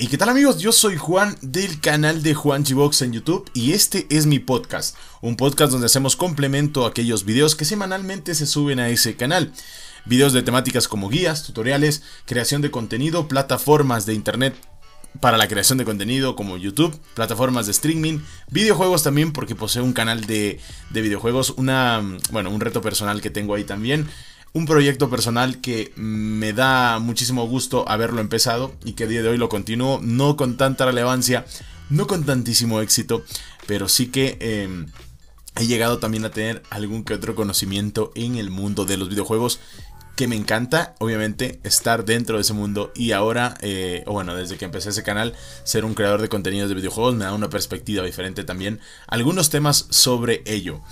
¿Y qué tal amigos? Yo soy Juan del canal de Juan Box en YouTube y este es mi podcast, un podcast donde hacemos complemento a aquellos videos que semanalmente se suben a ese canal. Videos de temáticas como guías, tutoriales, creación de contenido, plataformas de internet para la creación de contenido como YouTube, plataformas de streaming, videojuegos también porque poseo un canal de, de videojuegos, una, bueno, un reto personal que tengo ahí también un proyecto personal que me da muchísimo gusto haberlo empezado y que a día de hoy lo continúo, no con tanta relevancia, no con tantísimo éxito, pero sí que em, he llegado también a tener algún que otro conocimiento en el mundo de los videojuegos que me encanta, obviamente, estar dentro de ese mundo y ahora, eh, bueno, desde que empecé ese canal, ser un creador de contenidos de videojuegos me da una perspectiva diferente también, algunos temas sobre ello.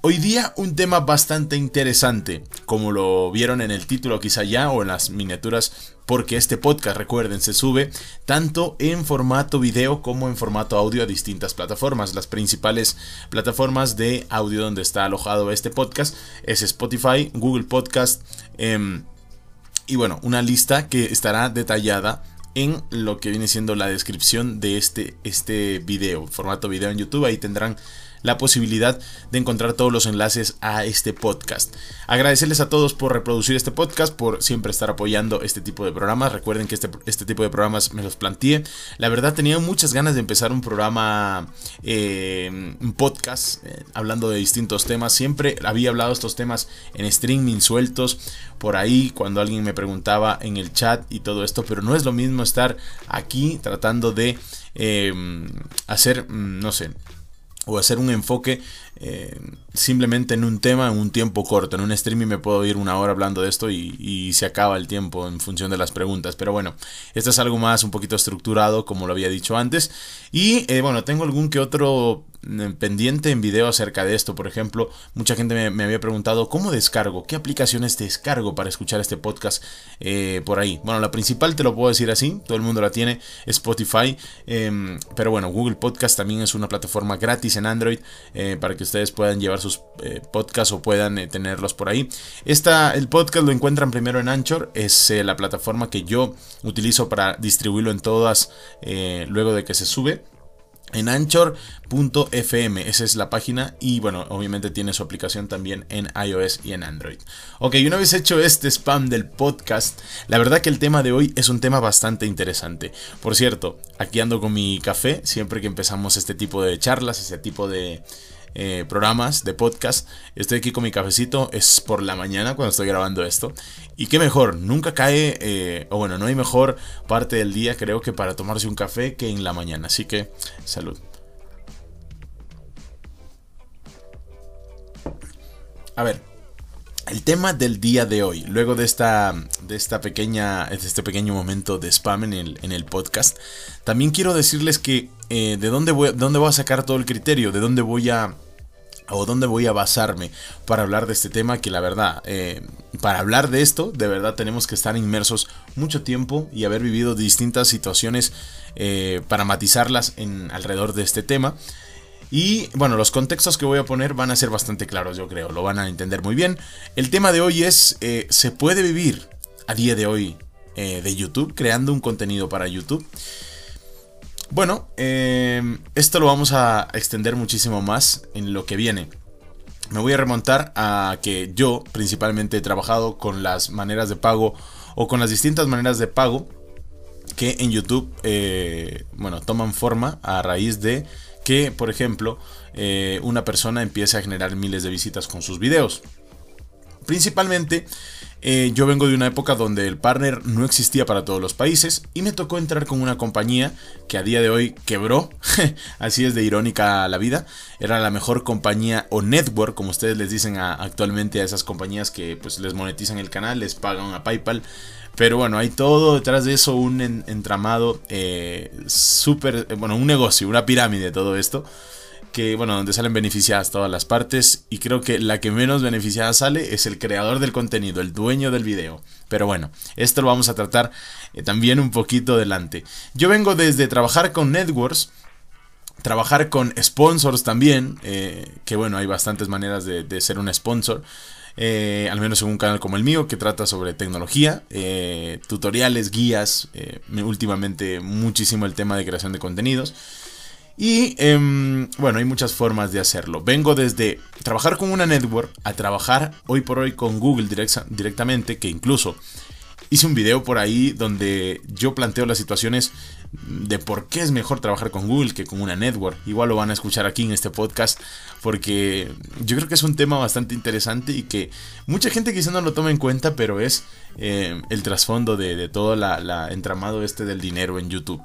Hoy día un tema bastante interesante, como lo vieron en el título quizá ya o en las miniaturas, porque este podcast, recuerden, se sube tanto en formato video como en formato audio a distintas plataformas. Las principales plataformas de audio donde está alojado este podcast es Spotify, Google Podcast em, y bueno, una lista que estará detallada en lo que viene siendo la descripción de este, este video, formato video en YouTube. Ahí tendrán la posibilidad de encontrar todos los enlaces a este podcast. Agradecerles a todos por reproducir este podcast, por siempre estar apoyando este tipo de programas. Recuerden que este, este tipo de programas me los planteé. La verdad tenía muchas ganas de empezar un programa, eh, un podcast, eh, hablando de distintos temas. Siempre había hablado estos temas en streaming sueltos, por ahí cuando alguien me preguntaba en el chat y todo esto, pero no es lo mismo estar aquí tratando de eh, hacer, mm, no sé, o hacer un enfoque eh, simplemente en un tema en un tiempo corto. En un streaming me puedo ir una hora hablando de esto y, se acaba el tiempo en función de las preguntas. Pero bueno, esto es algo más un poquito estructurado, como lo había dicho antes. Y eh, bueno, tengo algún que otro pendiente en video acerca de esto. Por ejemplo, mucha gente me, había preguntado cómo descargo, qué aplicaciones descargo para escuchar este podcast eh, por ahí. Bueno, la principal te lo puedo decir así, todo el mundo la tiene, Spotify. Em, pero bueno, Google Podcast también es una plataforma gratis en Android para que ustedes puedan llevar sus eh, podcasts o puedan eh, tenerlos por ahí. Esta, el podcast lo encuentran primero en Anchor, es eh, la plataforma que yo utilizo para distribuirlo en todas luego de que se sube en anchor.fm, esa es la página y bueno, obviamente tiene su aplicación también en iOS y en Android. Ok, una vez hecho este spam del podcast, la verdad que el tema de hoy es un tema bastante interesante. Por cierto, aquí ando con mi café, siempre que empezamos este tipo de charlas, este tipo de eh, programas de podcast. Estoy aquí con mi cafecito, es por la mañana cuando estoy grabando esto. Y qué mejor, nunca cae, eh, o bueno, no hay mejor parte del día creo que para tomarse un café que en la mañana. Así que, salud. A ver, el tema del día de hoy, luego de esta, de esta pequeña, de este pequeño momento de spam en el, en el podcast, también quiero decirles que eh, de dónde voy, dónde voy a sacar todo el criterio, de dónde voy a o dónde voy a basarme para hablar de este tema que la verdad, eh, para hablar de esto, de verdad tenemos que estar inmersos mucho tiempo y haber vivido distintas situaciones eh, para matizarlas en, alrededor de este tema. Y bueno, los contextos que voy a poner van a ser bastante claros, yo creo, lo van a entender muy bien. El tema de hoy es, ¿se puede vivir a día de hoy de YouTube, creando un contenido para YouTube? Bueno, eh, esto lo vamos a extender muchísimo más en lo que viene. Me voy a remontar a que yo principalmente he trabajado con las maneras de pago o con las distintas maneras de pago que en YouTube, eh, bueno, toman forma a raíz de que, por ejemplo, eh, una persona empiece a generar miles de visitas con sus videos. Principalmente eh, yo vengo de una época donde el partner no existía para todos los países y me tocó entrar con una compañía que a día de hoy quebró, así es de irónica la vida, era la mejor compañía o network, como ustedes les dicen actualmente a esas compañías que pues les monetizan el canal, les pagan a PayPal. Pero bueno, hay todo detrás de eso, un entramado eh, súper, eh, bueno, un negocio, una pirámide, todo esto que, bueno, donde salen beneficiadas todas las partes y creo que la que menos beneficiada sale es el creador del contenido, el dueño del video. Pero bueno, esto lo vamos a tratar eh, también un poquito adelante. Yo vengo desde trabajar con networks, trabajar con sponsors también, que bueno, hay bastantes maneras de, ser un sponsor. Eh, al menos en un canal como el mío, que trata sobre tecnología, eh, tutoriales, guías, eh, últimamente muchísimo el tema de creación de contenidos. Y em, bueno, hay muchas formas de hacerlo. Vengo desde trabajar con una network a trabajar hoy por hoy con Google directamente, que incluso hice un video por ahí donde yo planteo las situaciones de por qué es mejor trabajar con Google que con una network. Igual lo van a escuchar aquí en este podcast porque yo creo que es un tema bastante interesante y que mucha gente quizá no lo toma en cuenta, pero es eh, el trasfondo de, todo la entramado este del dinero en YouTube.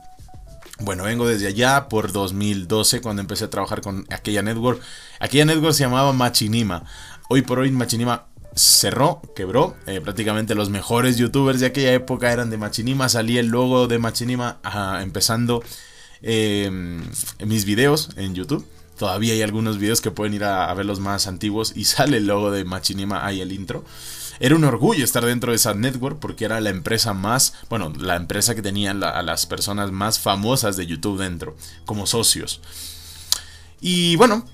Bueno, vengo desde allá por 2012 cuando empecé a trabajar con aquella network. Aquella network se llamaba Machinima. Hoy por hoy Machinima cerró, quebró. Eh, prácticamente los mejores youtubers de aquella época eran de Machinima. Salía el logo de Machinima empezando em, mis videos en YouTube. Todavía hay algunos videos que pueden ir a, ver los más antiguos y sale el logo de Machinima ahí el intro. Era un orgullo estar dentro de esa network porque era la empresa más, bueno, la empresa que tenía a las personas más famosas de YouTube dentro, como socios. Y bueno,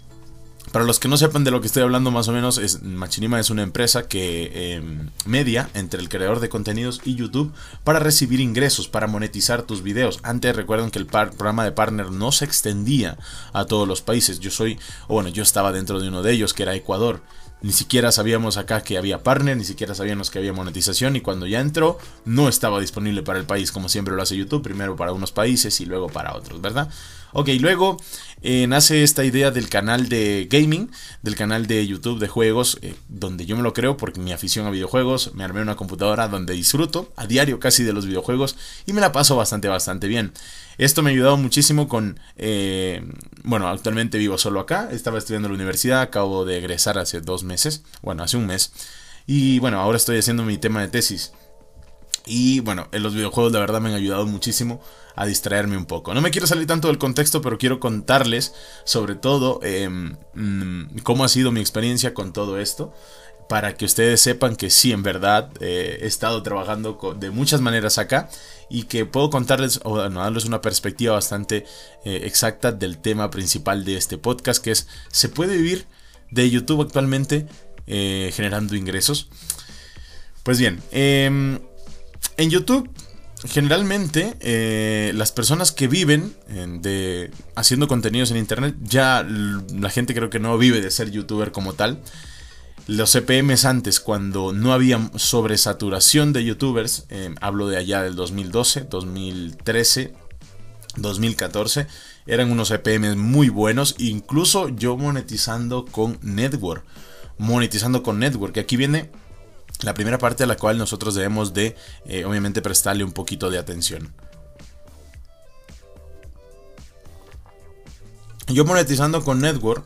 para los que no sepan de lo que estoy hablando más o menos, es, Machinima es una empresa que em, media entre el creador de contenidos y YouTube para recibir ingresos, para monetizar tus videos. Antes recuerden que el programa de partner no se extendía a todos los países. Yo soy, o bueno, yo estaba dentro de uno de ellos, que era Ecuador. Ni siquiera sabíamos acá que había partner, ni siquiera sabíamos que había monetización y cuando ya entró no estaba disponible para el país como siempre lo hace YouTube, primero para unos países y luego para otros, ¿verdad? Ok, luego eh, nace esta idea del canal de gaming, del canal de YouTube de juegos, eh, donde yo me lo creo porque mi afición a videojuegos, me armé una computadora donde disfruto a diario casi de los videojuegos y me la paso bastante, bastante bien. Esto me ha ayudado muchísimo con, eh, bueno, actualmente vivo solo acá, estaba estudiando en la universidad, acabo de egresar hace dos meses, bueno, hace un mes, y bueno, ahora estoy haciendo mi tema de tesis. Y bueno, en los videojuegos la verdad me han ayudado muchísimo a distraerme un poco. No me quiero salir tanto del contexto, pero quiero contarles sobre todo em, mm, cómo ha sido mi experiencia con todo esto para que ustedes sepan que sí, en verdad, eh, he estado trabajando de muchas maneras acá y que puedo contarles o darles una perspectiva bastante eh, exacta del tema principal de este podcast, que es, ¿se puede vivir de YouTube actualmente eh, generando ingresos? Pues bien, em, en YouTube generalmente las personas que viven de haciendo contenidos en internet ya la gente creo que no vive de ser youtuber como tal. Los CPMs antes, cuando no había sobresaturación de youtubers, eh, hablo de allá del 2012, 2013, 2014, eran unos CPMs muy buenos, incluso yo monetizando con Network, monetizando con Network, aquí viene la primera parte a la cual nosotros debemos de, eh, obviamente, prestarle un poquito de atención. Yo monetizando con Network,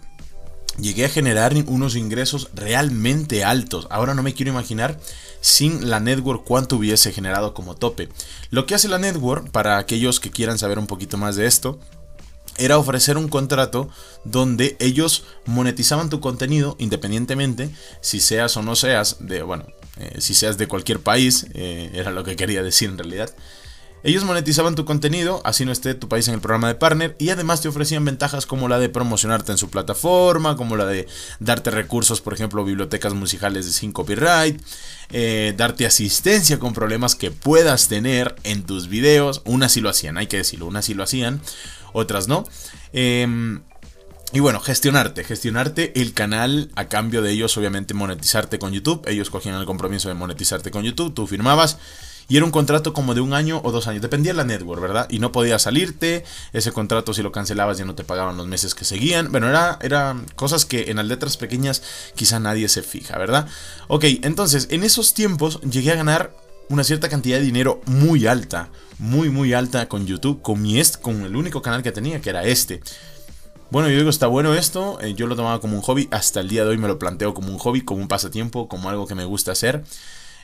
llegué a generar unos ingresos realmente altos. Ahora no me quiero imaginar sin la network cuánto hubiese generado como tope. Lo que hace la network, para aquellos que quieran saber un poquito más de esto, era ofrecer un contrato donde ellos monetizaban tu contenido independientemente si seas o no seas de, bueno, eh, si seas de cualquier país, eh, era lo que quería decir en realidad. Ellos monetizaban tu contenido, así no esté tu país en el programa de partner, y además te ofrecían ventajas como la de promocionarte en su plataforma, como la de darte recursos, por ejemplo, bibliotecas musicales de sin copyright, eh, darte asistencia con problemas que puedas tener en tus videos. Unas sí lo hacían, hay que decirlo, unas sí lo hacían, otras no. Em, y bueno, gestionarte, gestionarte el canal a cambio de ellos, obviamente monetizarte con YouTube. Ellos cogían el compromiso de monetizarte con YouTube, tú firmabas y era un contrato como de un año o dos años. Dependía de la network, ¿verdad? Y no podía salirte. Ese contrato, si lo cancelabas, ya no te pagaban los meses que seguían. Bueno, era, era cosas que en las letras pequeñas quizá nadie se fija, ¿verdad? Ok, entonces, en esos tiempos llegué a ganar una cierta cantidad de dinero muy alta. Muy, muy alta con YouTube. Con mi est con el único canal que tenía, que era este. Bueno, yo digo, está bueno esto, eh, yo lo tomaba como un hobby, hasta el día de hoy me lo planteo como un hobby, como un pasatiempo, como algo que me gusta hacer.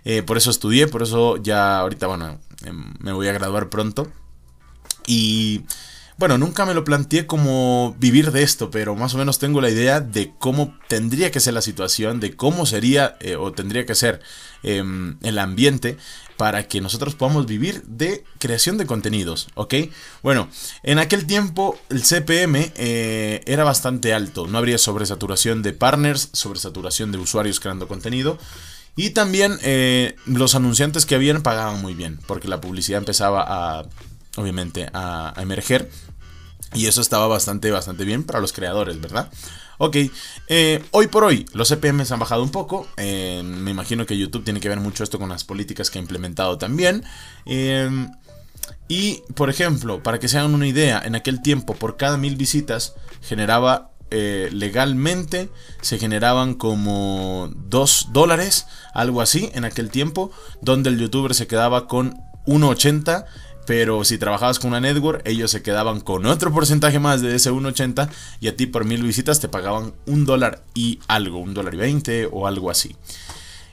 Eh, por eso estudié, por eso ya ahorita, bueno, em, me voy a graduar pronto. Y bueno, nunca me lo planteé como vivir de esto, pero más o menos tengo la idea de cómo tendría que ser la situación, de cómo sería eh, o tendría que ser em, el ambiente para que nosotros podamos vivir de creación de contenidos, ¿ok? Bueno, en aquel tiempo el CPM eh, era bastante alto, no habría sobresaturación de partners, sobresaturación de usuarios creando contenido. Y también eh, los anunciantes que habían pagaban muy bien, porque la publicidad empezaba a, obviamente, a emerger y eso estaba bastante, bastante bien para los creadores, ¿verdad? Ok, eh, hoy por hoy los CPMs han bajado un poco. Eh, me imagino que YouTube tiene que ver mucho esto con las políticas que ha implementado también. Em, y, por ejemplo, para que se hagan una idea, en aquel tiempo por cada mil visitas generaba eh, legalmente, se generaban como 2 dólares, algo así, en aquel tiempo, donde el youtuber se quedaba con 1.80 pero si trabajabas con una network, ellos se quedaban con otro porcentaje más de ese 1.80 y a ti por mil visitas te pagaban un dólar y algo, un dólar y 20 o algo así.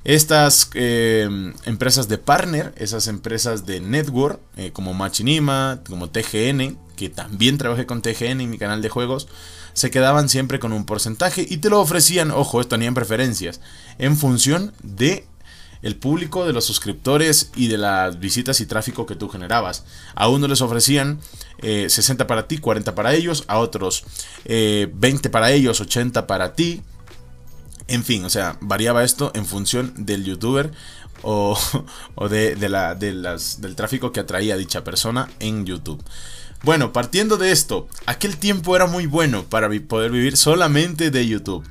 Estas eh, empresas de partner, esas empresas de network, eh, como Machinima, como TGN, que también trabajé con TGN en mi canal de juegos, se quedaban siempre con un porcentaje y te lo ofrecían, ojo, esto tenían preferencias, en función de el público, de los suscriptores y de las visitas y tráfico que tú generabas. A uno les ofrecían 60 eh, para ti, 40 para ellos, a otros 20 eh, para ellos, 80 para ti. En fin, o sea, variaba esto en función del youtuber o, de, la, del tráfico que atraía dicha persona en YouTube. Bueno, partiendo de esto, aquel tiempo era muy bueno para poder vivir solamente de YouTube.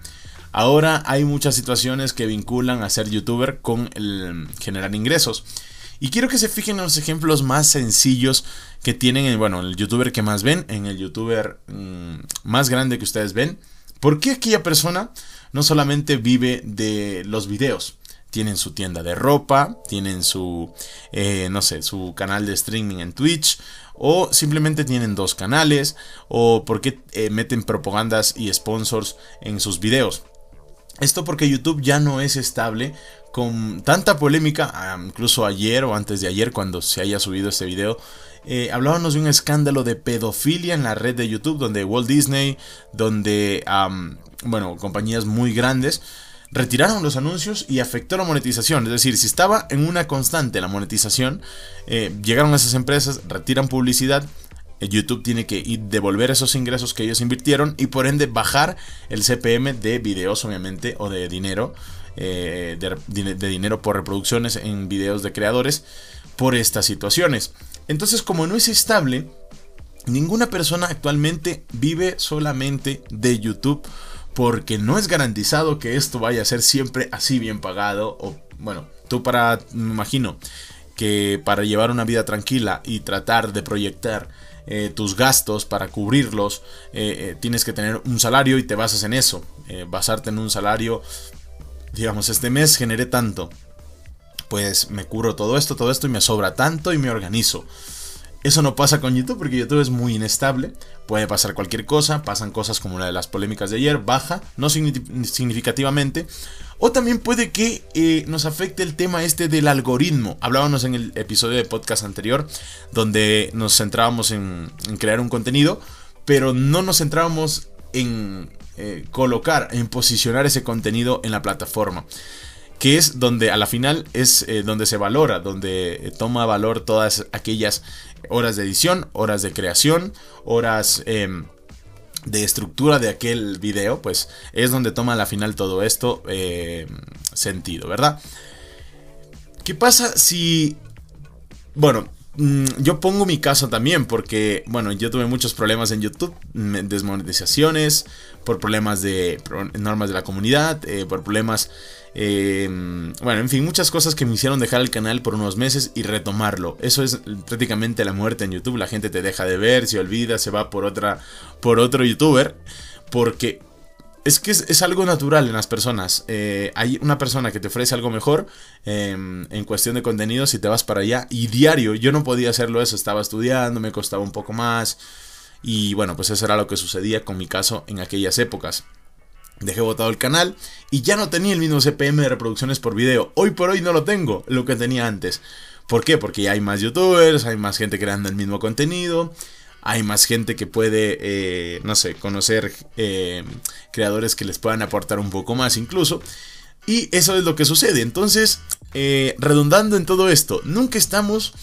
Ahora hay muchas situaciones que vinculan a ser youtuber con el generar ingresos. Y quiero que se fijen en los ejemplos más sencillos que tienen, en, bueno, el youtuber que más ven, en el youtuber mm, más grande que ustedes ven. ¿Por qué aquella persona no solamente vive de los videos? Tienen su tienda de ropa, tienen su, eh, no sé, su canal de streaming en Twitch, o simplemente tienen dos canales, o porque eh, meten propagandas y sponsors en sus videos. Esto porque YouTube ya no es estable con tanta polémica, ah, incluso ayer o antes de ayer cuando se haya subido este video, eh, hablábamos de un escándalo de pedofilia en la red de YouTube donde Walt Disney, donde, bueno, compañías muy grandes retiraron los anuncios y afectó la monetización. Es decir, si estaba en una constante la monetización, eh, llegaron a esas empresas, retiran publicidad YouTube tiene que devolver esos ingresos que ellos invirtieron y por ende bajar el CPM de videos, obviamente, o de dinero, eh, de, dinero por reproducciones en videos de creadores por estas situaciones. Entonces, como no es estable, ninguna persona actualmente vive solamente de YouTube porque no es garantizado que esto vaya a ser siempre así bien pagado o bueno, tú para, me imagino que para llevar una vida tranquila y tratar de proyectar eh, tus gastos, para cubrirlos, eh, eh, tienes que tener un salario y te basas en eso. basarte en un salario, digamos, este mes generé tanto. Pues me cubro todo esto, todo esto y me sobra tanto y me organizo. Eso no pasa con YouTube porque YouTube es muy inestable. Puede pasar cualquier cosa. Pasan cosas como la de las polémicas de ayer. Baja, no significativamente. O también puede que eh, nos afecte el tema este del algoritmo. Hablábamos en el episodio de podcast anterior donde nos centrábamos en, crear un contenido, pero no nos centrábamos en eh, colocar, en posicionar ese contenido en la plataforma. Que es donde a la final es eh, donde se valora, donde toma valor todas aquellas horas de edición, horas de creación, horas em, de estructura de aquel video, pues es donde toma al final todo esto eh, sentido, ¿verdad? ¿Qué pasa si... Bueno, mm, yo pongo mi caso también porque, bueno, yo tuve muchos problemas en YouTube, desmonetizaciones, por problemas de normas de la comunidad, eh, por problemas Em, bueno, en fin, muchas cosas que me hicieron dejar el canal por unos meses y retomarlo. Eso es prácticamente la muerte en YouTube. La gente te deja de ver, se olvida, se va por otra, por otro youtuber. Porque es que es, algo natural en las personas. Eh, hay una persona que te ofrece algo mejor em, en cuestión de contenidos y te vas para allá. Y diario, yo no podía hacerlo eso. Estaba estudiando, me costaba un poco más. Y bueno, pues eso era lo que sucedía con mi caso en aquellas épocas. Dejé botado el canal y ya no tenía el mismo CPM de reproducciones por video. Hoy por hoy no lo tengo, lo que tenía antes. ¿Por qué? Porque ya hay más youtubers, hay más gente creando el mismo contenido. hay más gente que puede, eh, no sé, conocer eh, creadores que les puedan aportar un poco más incluso. Y eso es lo que sucede. Entonces, eh, redundando en todo esto, nunca estamos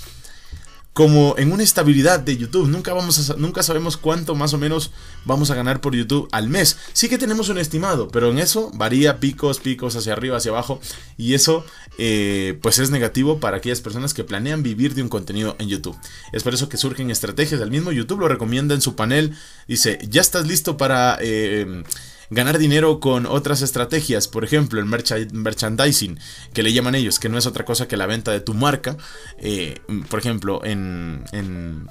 como en una estabilidad de YouTube. Nunca, vamos nunca sabemos cuánto más o menos vamos a ganar por YouTube al mes. Sí que tenemos un estimado, pero en eso varía picos, picos hacia arriba, hacia abajo. Y eso eh, pues es negativo para aquellas personas que planean vivir de un contenido en YouTube. Es por eso que surgen estrategias. El mismo YouTube lo recomienda en su panel. Dice, ya estás listo para... Eh, ganar dinero con otras estrategias, por ejemplo, el merchandising, que le llaman ellos, que no es otra cosa que la venta de tu marca, eh, por ejemplo, en, en,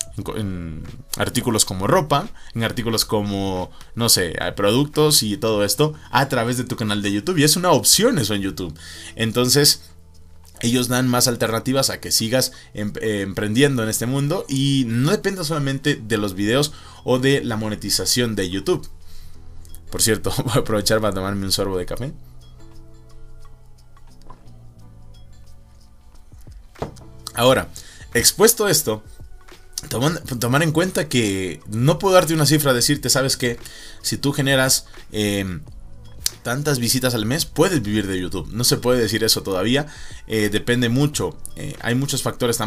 artículos como ropa, en artículos como, no sé, productos y todo esto, a través de tu canal de YouTube. Y es una opción eso en YouTube. Entonces, ellos dan más alternativas a que sigas em, eh, emprendiendo en este mundo y no dependa solamente de los videos o de la monetización de YouTube. Por cierto, voy a aprovechar para tomarme un sorbo de café. Ahora, expuesto esto, tomar en cuenta que no puedo darte una cifra, decirte, sabes que si tú generas em, tantas visitas al mes, puedes vivir de YouTube. No se puede decir eso todavía. Eh, depende mucho. Eh, hay muchos factores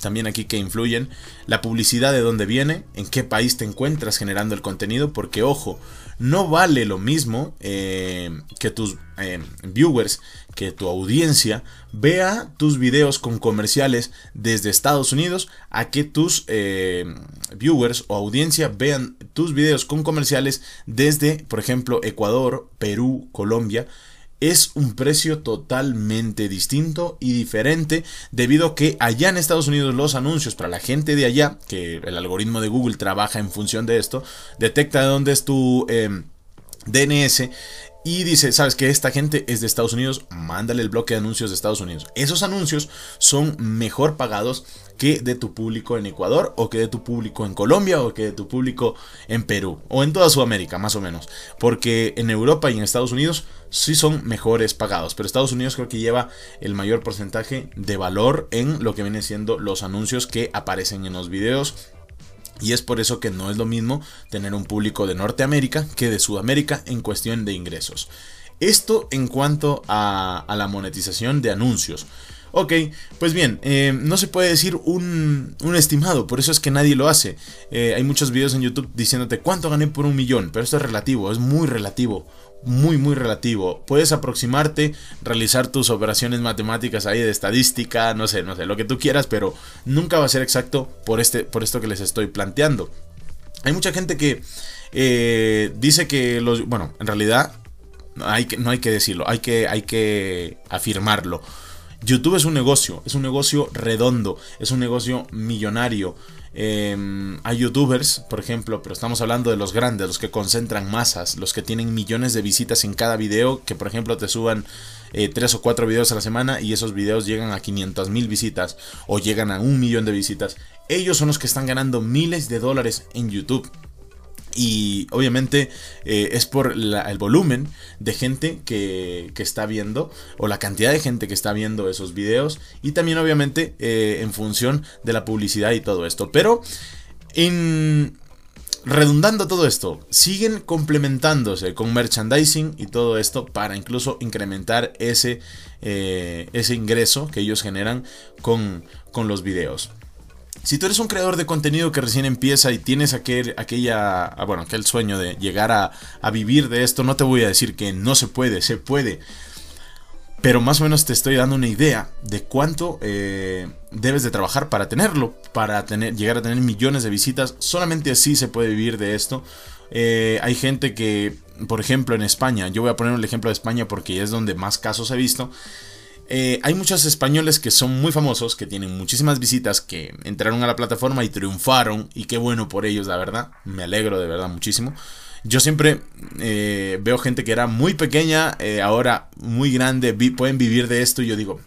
también aquí que influyen. La publicidad de dónde viene, en qué país te encuentras generando el contenido, porque ojo, no vale lo mismo eh, que tus viewers, que tu audiencia vea tus videos con comerciales desde Estados Unidos a que tus viewers o audiencia vean tus videos con comerciales desde, por ejemplo, Ecuador, Perú, Colombia es un precio totalmente distinto y diferente debido a que allá en Estados Unidos los anuncios para la gente de allá, que el algoritmo de Google trabaja en función de esto, detecta de dónde es tu em, DNS y dice, sabes que esta gente es de Estados Unidos, mándale el bloque de anuncios de Estados Unidos. Esos anuncios son mejor pagados que de tu público en Ecuador o que de tu público en Colombia o que de tu público en Perú o en toda Sudamérica más o menos. Porque en Europa y en Estados Unidos sí son mejores pagados. Pero Estados Unidos creo que lleva el mayor porcentaje de valor en lo que vienen siendo los anuncios que aparecen en los videos y es por eso que no es lo mismo tener un público de Norteamérica que de Sudamérica en cuestión de ingresos. Esto en cuanto a, la monetización de anuncios. Ok, pues bien, eh, no se puede decir un, estimado, por eso es que nadie lo hace. Eh, hay muchos videos en YouTube diciéndote cuánto gané por un millón, pero esto es relativo, es muy relativo muy muy relativo. Puedes aproximarte, realizar tus operaciones matemáticas ahí de estadística, no sé, no sé, lo que tú quieras, pero nunca va a ser exacto por, este, por esto que les estoy planteando. Hay mucha gente que eh, dice que los... Bueno, en realidad hay que, no hay que decirlo, hay que, hay que afirmarlo. YouTube es un negocio, es un negocio redondo, es un negocio millonario. Em, hay youtubers, por ejemplo, pero estamos hablando de los grandes, los que concentran masas, los que tienen millones de visitas en cada video, que por ejemplo te suban eh, tres o cuatro videos a la semana y esos videos llegan a 500 mil visitas o llegan a un millón de visitas. Ellos son los que están ganando miles de dólares en YouTube. Y obviamente eh, es por el volumen de gente que, está viendo o la cantidad de gente que está viendo esos videos y también obviamente eh, en función de la publicidad y todo esto. Pero en redundando todo esto, siguen complementándose con merchandising y todo esto para incluso incrementar ese, eh, ese ingreso que ellos generan con, con los videos. Si tú eres un creador de contenido que recién empieza y tienes aquel, aquella, ah, bueno, aquel sueño de llegar a, vivir de esto, no te voy a decir que no se puede, se puede. Pero más o menos te estoy dando una idea de cuánto eh, debes de trabajar para tenerlo, para tener, llegar a tener millones de visitas. Solamente así se puede vivir de esto. Eh, hay gente que, por ejemplo, en España, yo voy a poner el ejemplo de España porque es donde más casos he visto. Eh, hay muchos españoles que son muy famosos, que tienen muchísimas visitas, que entraron a la plataforma y triunfaron. Y qué bueno por ellos, la verdad. Me alegro de verdad muchísimo. Yo siempre eh, veo gente que era muy pequeña, eh, ahora muy grande, pueden vivir de esto. Y yo digo,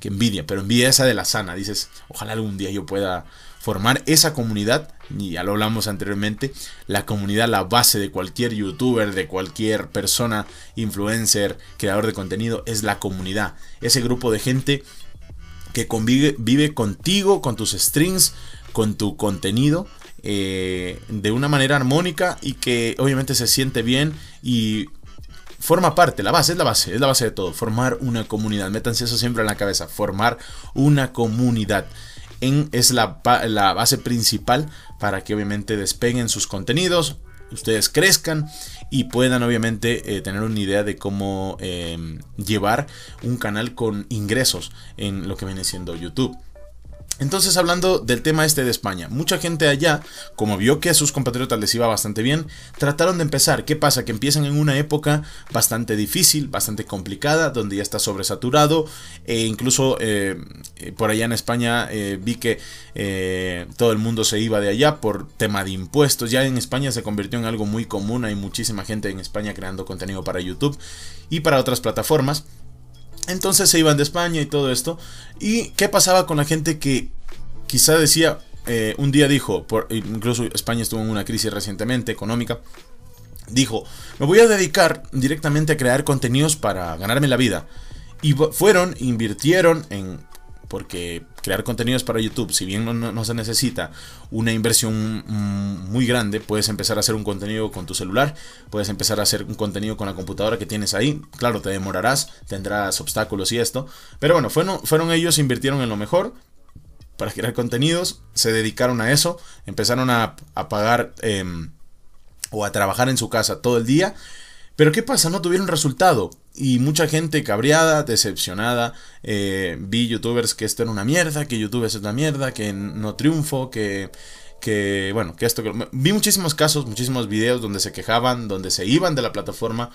que envidia, pero envidia esa de la sana. Dices, ojalá algún día yo pueda formar esa comunidad, y ya lo hablamos anteriormente, la comunidad, la base de cualquier youtuber, de cualquier persona, influencer, creador de contenido, es la comunidad. Ese grupo de gente que convive, vive contigo, con tus strings, con tu contenido eh, de una manera armónica y que obviamente se siente bien y forma parte, la base es la base, es la base de todo, formar una comunidad, métanse eso siempre en la cabeza, formar una comunidad. En, es la, base principal para que obviamente despeguen sus contenidos, ustedes crezcan y puedan obviamente eh, tener una idea de cómo em, llevar un canal con ingresos en lo que viene siendo YouTube. Entonces, hablando del tema este de España, mucha gente allá, como vio que a sus compatriotas les iba bastante bien, trataron de empezar. ¿Qué pasa? Que empiezan en una época bastante difícil, bastante complicada, donde ya está sobresaturado, e incluso eh, por allá en España eh, vi que eh, todo el mundo se iba de allá por tema de impuestos. Ya en España se convirtió en algo muy común, hay muchísima gente en España creando contenido para YouTube y para otras plataformas. Entonces se iban de España y todo esto. ¿Y qué pasaba con la gente que quizá decía, eh, un día dijo, por, incluso España estuvo en una crisis recientemente económica, dijo, me voy a dedicar directamente a crear contenidos para ganarme la vida. Y fueron, invirtieron en porque crear contenidos para YouTube, si bien no, se necesita una inversión muy grande, puedes empezar a hacer un contenido con tu celular, puedes empezar a hacer un contenido con la computadora que tienes ahí, claro, te demorarás, tendrás obstáculos y esto, pero bueno, fueron, fueron ellos, invirtieron en lo mejor para crear contenidos, se dedicaron a eso, empezaron a, pagar em, o a trabajar en su casa todo el día, pero ¿qué pasa? No tuvieron resultado. Y mucha gente cabreada, decepcionada. Eh, vi youtubers que esto era una mierda, que YouTube es una mierda, que no triunfo, que, que bueno, que esto... Vi muchísimos casos, muchísimos videos donde se quejaban, donde se iban de la plataforma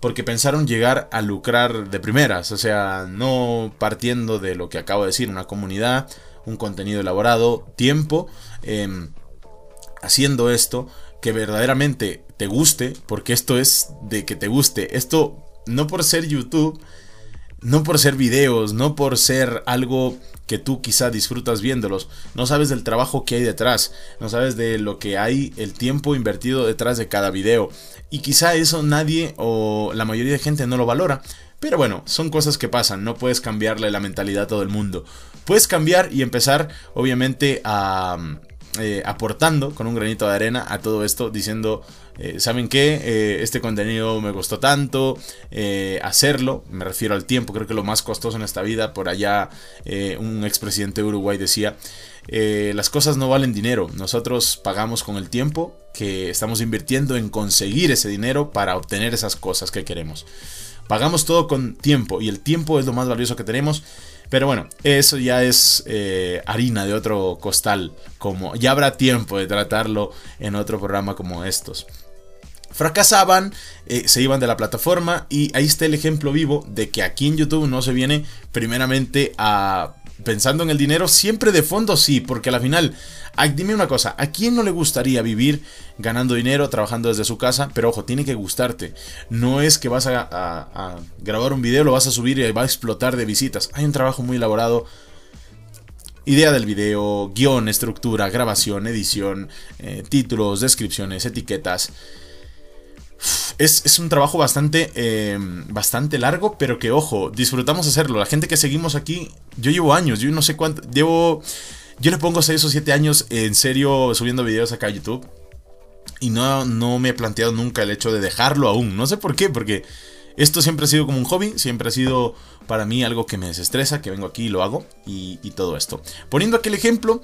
porque pensaron llegar a lucrar de primeras, o sea, no partiendo de lo que acabo de decir, una comunidad, un contenido elaborado, tiempo, em, haciendo esto que verdaderamente te guste, porque esto es de que te guste, esto no por ser YouTube, no por ser videos, no por ser algo que tú quizá disfrutas viéndolos, no sabes del trabajo que hay detrás, no sabes de lo que hay, el tiempo invertido detrás de cada video. Y quizá eso nadie o la mayoría de gente no lo valora. Pero bueno, son cosas que pasan, no puedes cambiarle la mentalidad a todo el mundo. Puedes cambiar y empezar obviamente a, eh, aportando con un granito de arena a todo esto, diciendo, eh, ¿saben qué? Eh, este contenido me costó tanto hacerlo, me refiero al tiempo, creo que lo más costoso en esta vida, por allá un expresidente de Uruguay decía, las cosas no valen dinero, nosotros pagamos con el tiempo que estamos invirtiendo en conseguir ese dinero para obtener esas cosas que queremos. Pagamos todo con tiempo y el tiempo es lo más valioso que tenemos. Pero bueno, eso ya es eh, harina de otro costal. Como ya habrá tiempo de tratarlo en otro programa como estos. Fracasaban, eh, se iban de la plataforma y ahí está el ejemplo vivo de que aquí en YouTube no se viene primeramente a pensando en el dinero, siempre de fondo sí, porque al final, dime una cosa, ¿a quién no le gustaría vivir ganando dinero, trabajando desde su casa? Pero ojo, tiene que gustarte. No es que vas a, grabar un video, lo vas a subir y va a explotar de visitas. Hay un trabajo muy elaborado. Idea del video, guion, estructura, grabación, edición, eh, títulos, descripciones, etiquetas es, un trabajo bastante, em, bastante largo, pero que ojo, disfrutamos hacerlo. La gente que seguimos aquí, yo llevo años, yo no sé cuánto, llevo, yo le pongo 6 o 7 años en serio subiendo videos acá a YouTube. Y no, no me he planteado nunca el hecho de dejarlo aún. No sé por qué, porque esto siempre ha sido como un hobby, siempre ha sido para mí algo que me desestresa, que vengo aquí y lo hago, y, todo esto. Poniendo aquel ejemplo,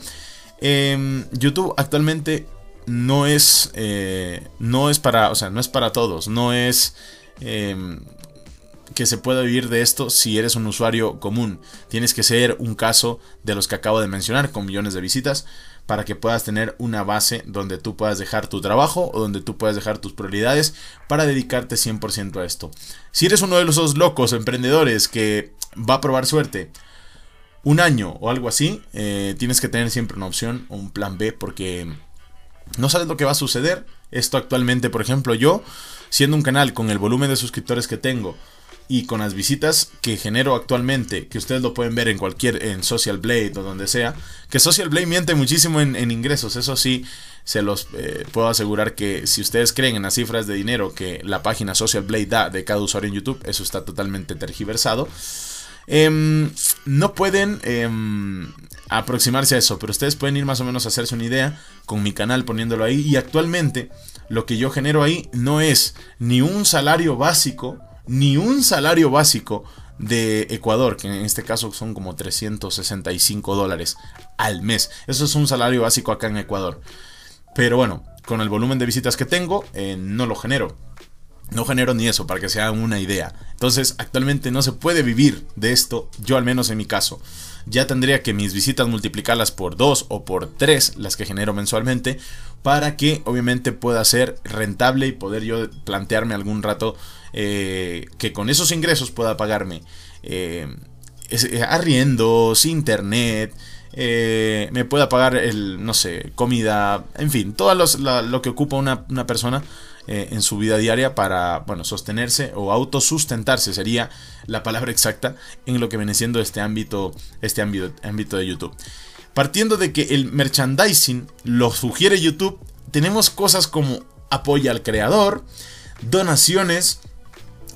em, YouTube actualmente no es, eh, no es para, o sea, no es para todos, no es em, que se pueda vivir de esto si eres un usuario común. Tienes que ser un caso de los que acabo de mencionar con millones de visitas para que puedas tener una base donde tú puedas dejar tu trabajo o donde tú puedas dejar tus prioridades para dedicarte 100% a esto. Si eres uno de esos locos emprendedores que va a probar suerte, un año o algo así, eh, tienes que tener siempre una opción o un plan B porque no sabes lo que va a suceder. Esto actualmente, por ejemplo, yo, siendo un canal con el volumen de suscriptores que tengo y con las visitas que genero actualmente, que ustedes lo pueden ver en cualquier, en Social Blade o donde sea, que Social Blade miente muchísimo en, ingresos, eso sí, se los eh, puedo asegurar que si ustedes creen en las cifras de dinero que la página Social Blade da de cada usuario en YouTube, eso está totalmente tergiversado. Em, no pueden em, aproximarse a eso, pero ustedes pueden ir más o menos a hacerse una idea con mi canal poniéndolo ahí. Y actualmente lo que yo genero ahí no es ni un salario básico, ni un salario básico de Ecuador, que en este caso son como 365 dólares al mes. Eso es un salario básico acá en Ecuador. Pero bueno, con el volumen de visitas que tengo, eh, no lo genero. No genero ni eso, para que se hagan una idea. Entonces, actualmente no se puede vivir de esto, yo al menos en mi caso. Ya tendría que mis visitas multiplicarlas por dos o por tres, las que genero mensualmente, para que obviamente pueda ser rentable y poder yo plantearme algún rato eh, que con esos ingresos pueda pagarme eh, eh, arriendos, internet, me pueda pagar el, no sé, comida, en fin, todo lo que ocupa una persona eh, en su vida diaria para, bueno, sostenerse o autosustentarse sería la palabra exacta en lo que viene siendo este ámbito, este ámbito, ámbito de YouTube. Partiendo de que el merchandising lo sugiere YouTube, tenemos cosas como apoya al creador, donaciones,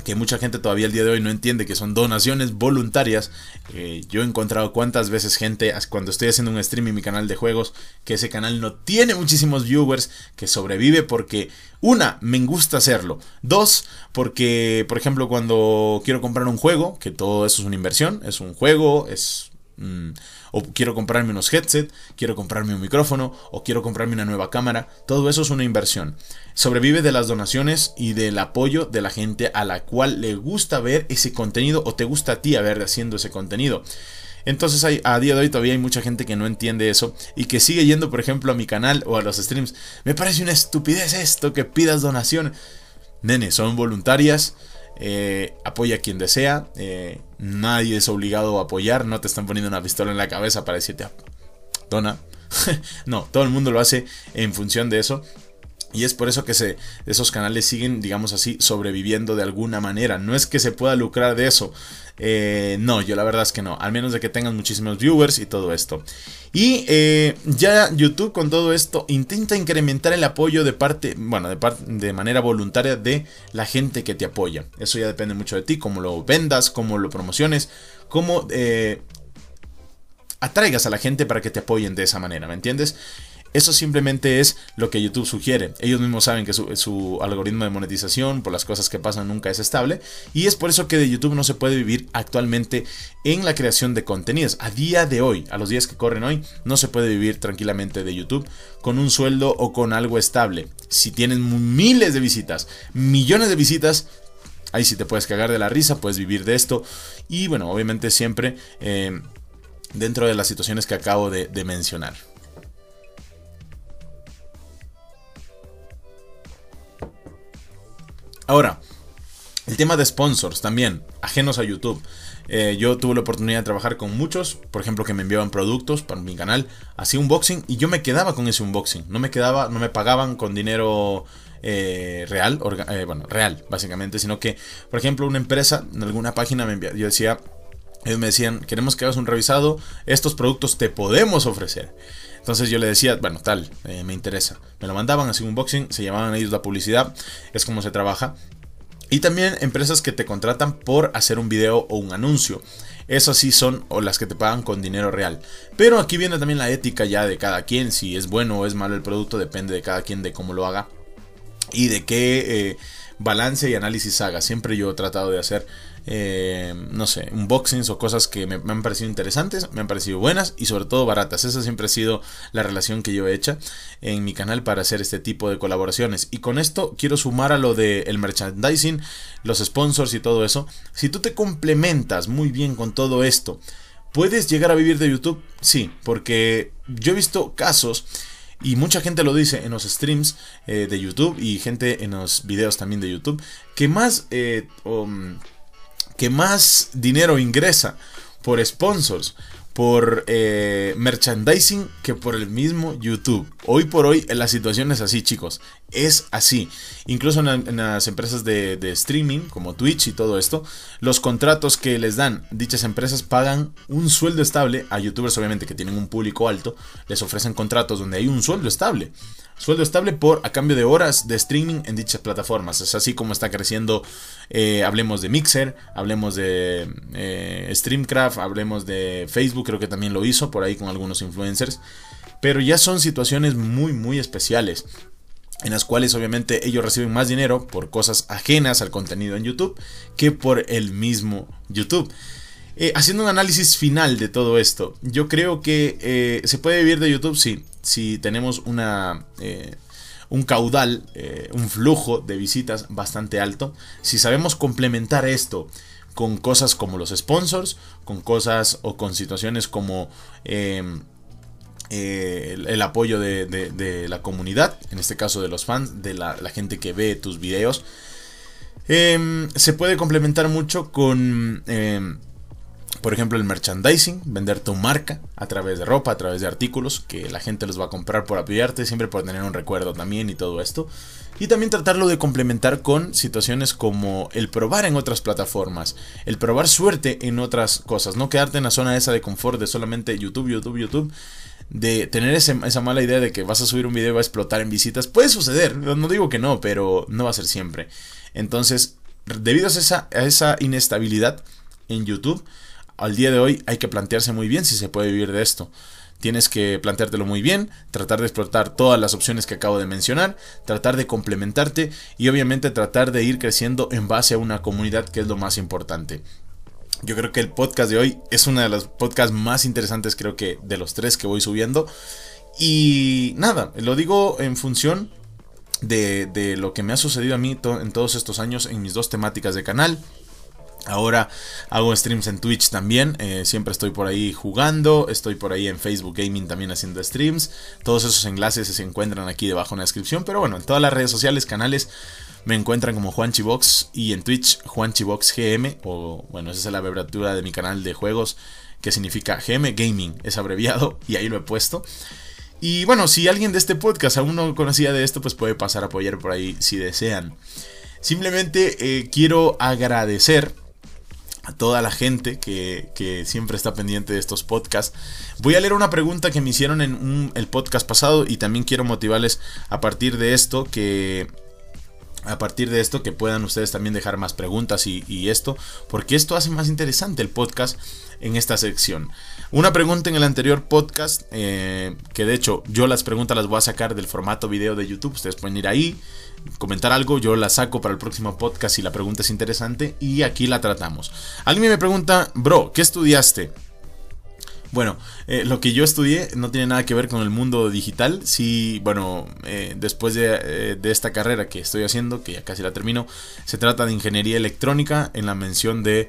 que mucha gente todavía el día de hoy no entiende que son donaciones voluntarias. Eh, yo he encontrado cuántas veces gente, cuando estoy haciendo un stream en mi canal de juegos, que ese canal no tiene muchísimos viewers, que sobrevive porque, una, me gusta hacerlo. Dos, porque, por ejemplo, cuando quiero comprar un juego, que todo eso es una inversión, es un juego, es Mm, o quiero comprarme unos headset, quiero comprarme un micrófono, o quiero comprarme una nueva cámara. Todo eso es una inversión. Sobrevive de las donaciones y del apoyo de la gente a la cual le gusta ver ese contenido o te gusta a ti ver haciendo ese contenido. Entonces a día de hoy todavía hay mucha gente que no entiende eso y que sigue yendo, por ejemplo, a mi canal o a los streams. Me parece una estupidez esto que pidas donación. Nene, son voluntarias eh, apoya a quien desea. Eh, nadie es obligado a apoyar. No te están poniendo una pistola en la cabeza para decirte, ah, dona. no, todo el mundo lo hace en función de eso. Y es por eso que esos canales siguen, digamos así, sobreviviendo de alguna manera. No es que se pueda lucrar de eso. Eh, no, yo la verdad es que no. Al menos de que tengan muchísimos viewers y todo esto. Y eh, ya YouTube con todo esto intenta incrementar el apoyo de parte, bueno, de, de manera voluntaria de la gente que te apoya. Eso ya depende mucho de ti, cómo lo vendas, cómo lo promociones, cómo eh, atraigas a la gente para que te apoyen de esa manera, ¿me entiendes? Eso simplemente es lo que YouTube sugiere. Ellos mismos saben que su, algoritmo de monetización, por las cosas que pasan, nunca es estable. Y es por eso que de YouTube no se puede vivir actualmente en la creación de contenidos. A día de hoy, a los días que corren hoy, no se puede vivir tranquilamente de YouTube con un sueldo o con algo estable. Si tienes miles de visitas, millones de visitas, ahí sí te puedes cagar de la risa, puedes vivir de esto. Y bueno, obviamente siempre eh, dentro de las situaciones que acabo de mencionar. Ahora, el tema de sponsors también, ajenos a YouTube. Eh, yo tuve la oportunidad de trabajar con muchos, por ejemplo, que me enviaban productos para mi canal, hacía unboxing y yo me quedaba con ese unboxing. No me quedaba, no me pagaban con dinero eh, real, eh, bueno, real, básicamente, sino que, por ejemplo, una empresa, en alguna página me envía, yo decía, ellos me decían, queremos que hagas un revisado, estos productos te podemos ofrecer. Entonces yo le decía, bueno, tal, eh, me interesa. Me lo mandaban, así un unboxing, se llamaban ellos la publicidad, es como se trabaja. Y también empresas que te contratan por hacer un video o un anuncio. Esas sí son o las que te pagan con dinero real. Pero aquí viene también la ética ya de cada quien. Si es bueno o es malo el producto, depende de cada quien de cómo lo haga. Y de qué eh, balance y análisis haga. Siempre yo he tratado de hacer eh, no sé, unboxings o cosas que me, han parecido interesantes, me han parecido buenas y sobre todo baratas. Esa siempre ha sido la relación que yo he hecho en mi canal para hacer este tipo de colaboraciones. Y con esto quiero sumar a lo del merchandising, los sponsors y todo eso. Si tú te complementas muy bien con todo esto, ¿puedes llegar a vivir de YouTube? Sí, porque yo he visto casos y mucha gente lo dice en los streams eh, de YouTube y gente en los videos también de YouTube, que más eh, que más dinero ingresa por sponsors, por eh, merchandising que por el mismo YouTube. Hoy por hoy la situación es así, chicos. Es así. Incluso en, las empresas de, streaming, como Twitch y todo esto, los contratos que les dan dichas empresas pagan un sueldo estable. A youtubers, obviamente, que tienen un público alto, les ofrecen contratos donde hay un sueldo estable. Sueldo estable por a cambio de horas de streaming en dichas plataformas. Es así como está creciendo. Eh, hablemos de Mixer, hablemos de eh, Streamcraft, hablemos de Facebook, creo que también lo hizo por ahí con algunos influencers. Pero ya son situaciones muy, muy especiales. En las cuales obviamente ellos reciben más dinero por cosas ajenas al contenido en YouTube que por el mismo YouTube. Eh, haciendo un análisis final de todo esto, yo creo que se puede vivir de YouTube, si tenemos una, eh, un caudal, eh, un flujo de visitas bastante alto, si sabemos complementar esto con cosas como los sponsors, con cosas o con situaciones como em, eh, el, apoyo de, la comunidad, en este caso de los fans, de la, la gente que ve tus videos, em, se puede complementar mucho con em, por ejemplo, el merchandising, vender tu marca a través de ropa, a través de artículos, que la gente los va a comprar por apoyarte, siempre por tener un recuerdo también y todo esto. Y también tratarlo de complementar con situaciones como el probar en otras plataformas, el probar suerte en otras cosas, no quedarte en la zona esa de confort de solamente YouTube, YouTube, YouTube, de tener esa mala idea de que vas a subir un video y va a explotar en visitas. Puede suceder, no digo que no, pero no va a ser siempre. Entonces, debido a esa, a esa inestabilidad en YouTube, al día de hoy hay que plantearse muy bien si se puede vivir de esto. Tienes que planteártelo muy bien, tratar de explotar todas las opciones que acabo de mencionar, tratar de complementarte y obviamente tratar de ir creciendo en base a una comunidad que es lo más importante. Yo creo que el podcast de hoy es uno de los podcasts más interesantes creo que de los tres que voy subiendo. Y nada, lo digo en función de, de lo que me ha sucedido a mí en todos estos años en mis dos temáticas de canal. Ahora hago streams en Twitch también, eh, siempre estoy por ahí jugando, estoy por ahí en Facebook Gaming también haciendo streams, todos esos enlaces se encuentran aquí debajo en la descripción, pero bueno, en todas las redes sociales, canales me encuentran como Juanchibox y en Twitch GM, o bueno, esa es la abreviatura de mi canal de juegos que significa GM Gaming, es abreviado y ahí lo he puesto. Y bueno, si alguien de este podcast aún no conocía de esto, pues puede pasar a apoyar por ahí si desean. Simplemente eh, quiero agradecer a toda la gente que, siempre está pendiente de estos podcasts. Voy a leer una pregunta que me hicieron en el podcast pasado y también quiero motivarles a partir de esto que a partir de esto que puedan ustedes también dejar más preguntas y, esto, porque esto hace más interesante el podcast en esta sección. Una pregunta en el anterior podcast, eh, que de hecho yo las preguntas las voy a sacar del formato video de YouTube, ustedes pueden ir ahí, comentar algo, yo la saco para el próximo podcast si la pregunta es interesante y aquí la tratamos. Alguien me pregunta, bro, ¿qué estudiaste? Bueno, eh, lo que yo estudié no tiene nada que ver con el mundo digital. Sí, bueno, eh, después eh, de, esta carrera que estoy haciendo, que ya casi la termino, se trata de ingeniería electrónica en la mención de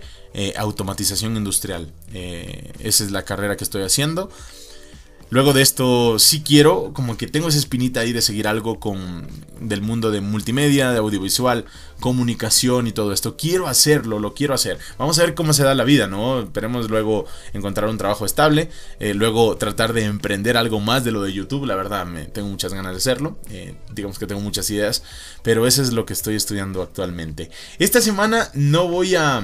automatización industrial. esa es la carrera que estoy haciendo. Luego de esto sí quiero, como que tengo esa espinita ahí de seguir algo con del mundo de multimedia, de audiovisual, comunicación y todo esto. Quiero hacerlo, lo quiero hacer. Vamos a ver cómo se da la vida, ¿no? Esperemos luego encontrar un trabajo estable, eh, luego tratar de emprender algo más de lo de YouTube. La verdad, me tengo muchas ganas de hacerlo. Eh, digamos que tengo muchas ideas, pero eso es lo que estoy estudiando actualmente. Esta semana no voy a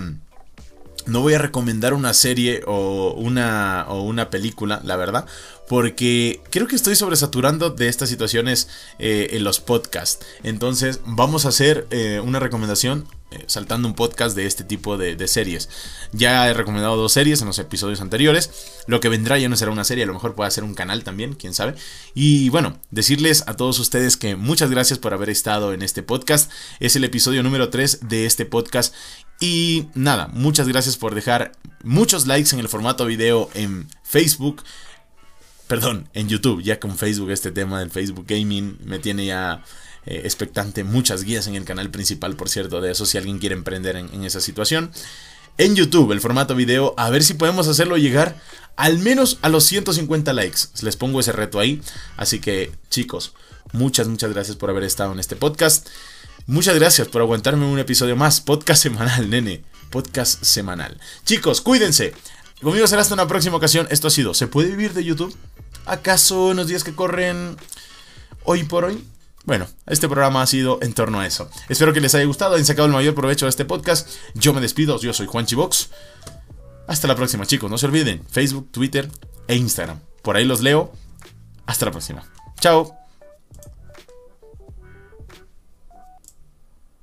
no voy a recomendar una serie o una, o una película, la verdad, porque creo que estoy sobresaturando de estas situaciones eh, en los podcasts. Entonces vamos a hacer eh, una recomendación saltando un podcast de este tipo de, series. Ya he recomendado dos series en los episodios anteriores. Lo que vendrá ya no será una serie, a lo mejor puede ser un canal también, quién sabe. Y bueno, decirles a todos ustedes que muchas gracias por haber estado en este podcast. Es el episodio número 3 de este podcast. Y nada, muchas gracias por dejar muchos likes en el formato video en Facebook perdón, en YouTube, ya con Facebook, este tema del Facebook Gaming me tiene ya eh, expectante. Muchas guías en el canal principal, por cierto, de eso, si alguien quiere emprender en, esa situación. En YouTube, el formato video, a ver si podemos hacerlo llegar al menos a los 150 likes. Les pongo ese reto ahí. Así que, chicos, muchas, muchas gracias por haber estado en este podcast. Muchas gracias por aguantarme un episodio más. Podcast semanal, nene. Podcast semanal. Chicos, cuídense. Conmigo será hasta una próxima ocasión. Esto ha sido ¿Se puede vivir de YouTube? ¿Acaso en los días que corren hoy por hoy? Bueno, este programa ha sido en torno a eso. Espero que les haya gustado, hayan sacado el mayor provecho de este podcast. Yo me despido, yo soy Juan Chivox. Hasta la próxima, chicos. No se olviden, Facebook, Twitter e Instagram. Por ahí los leo. Hasta la próxima. Chao.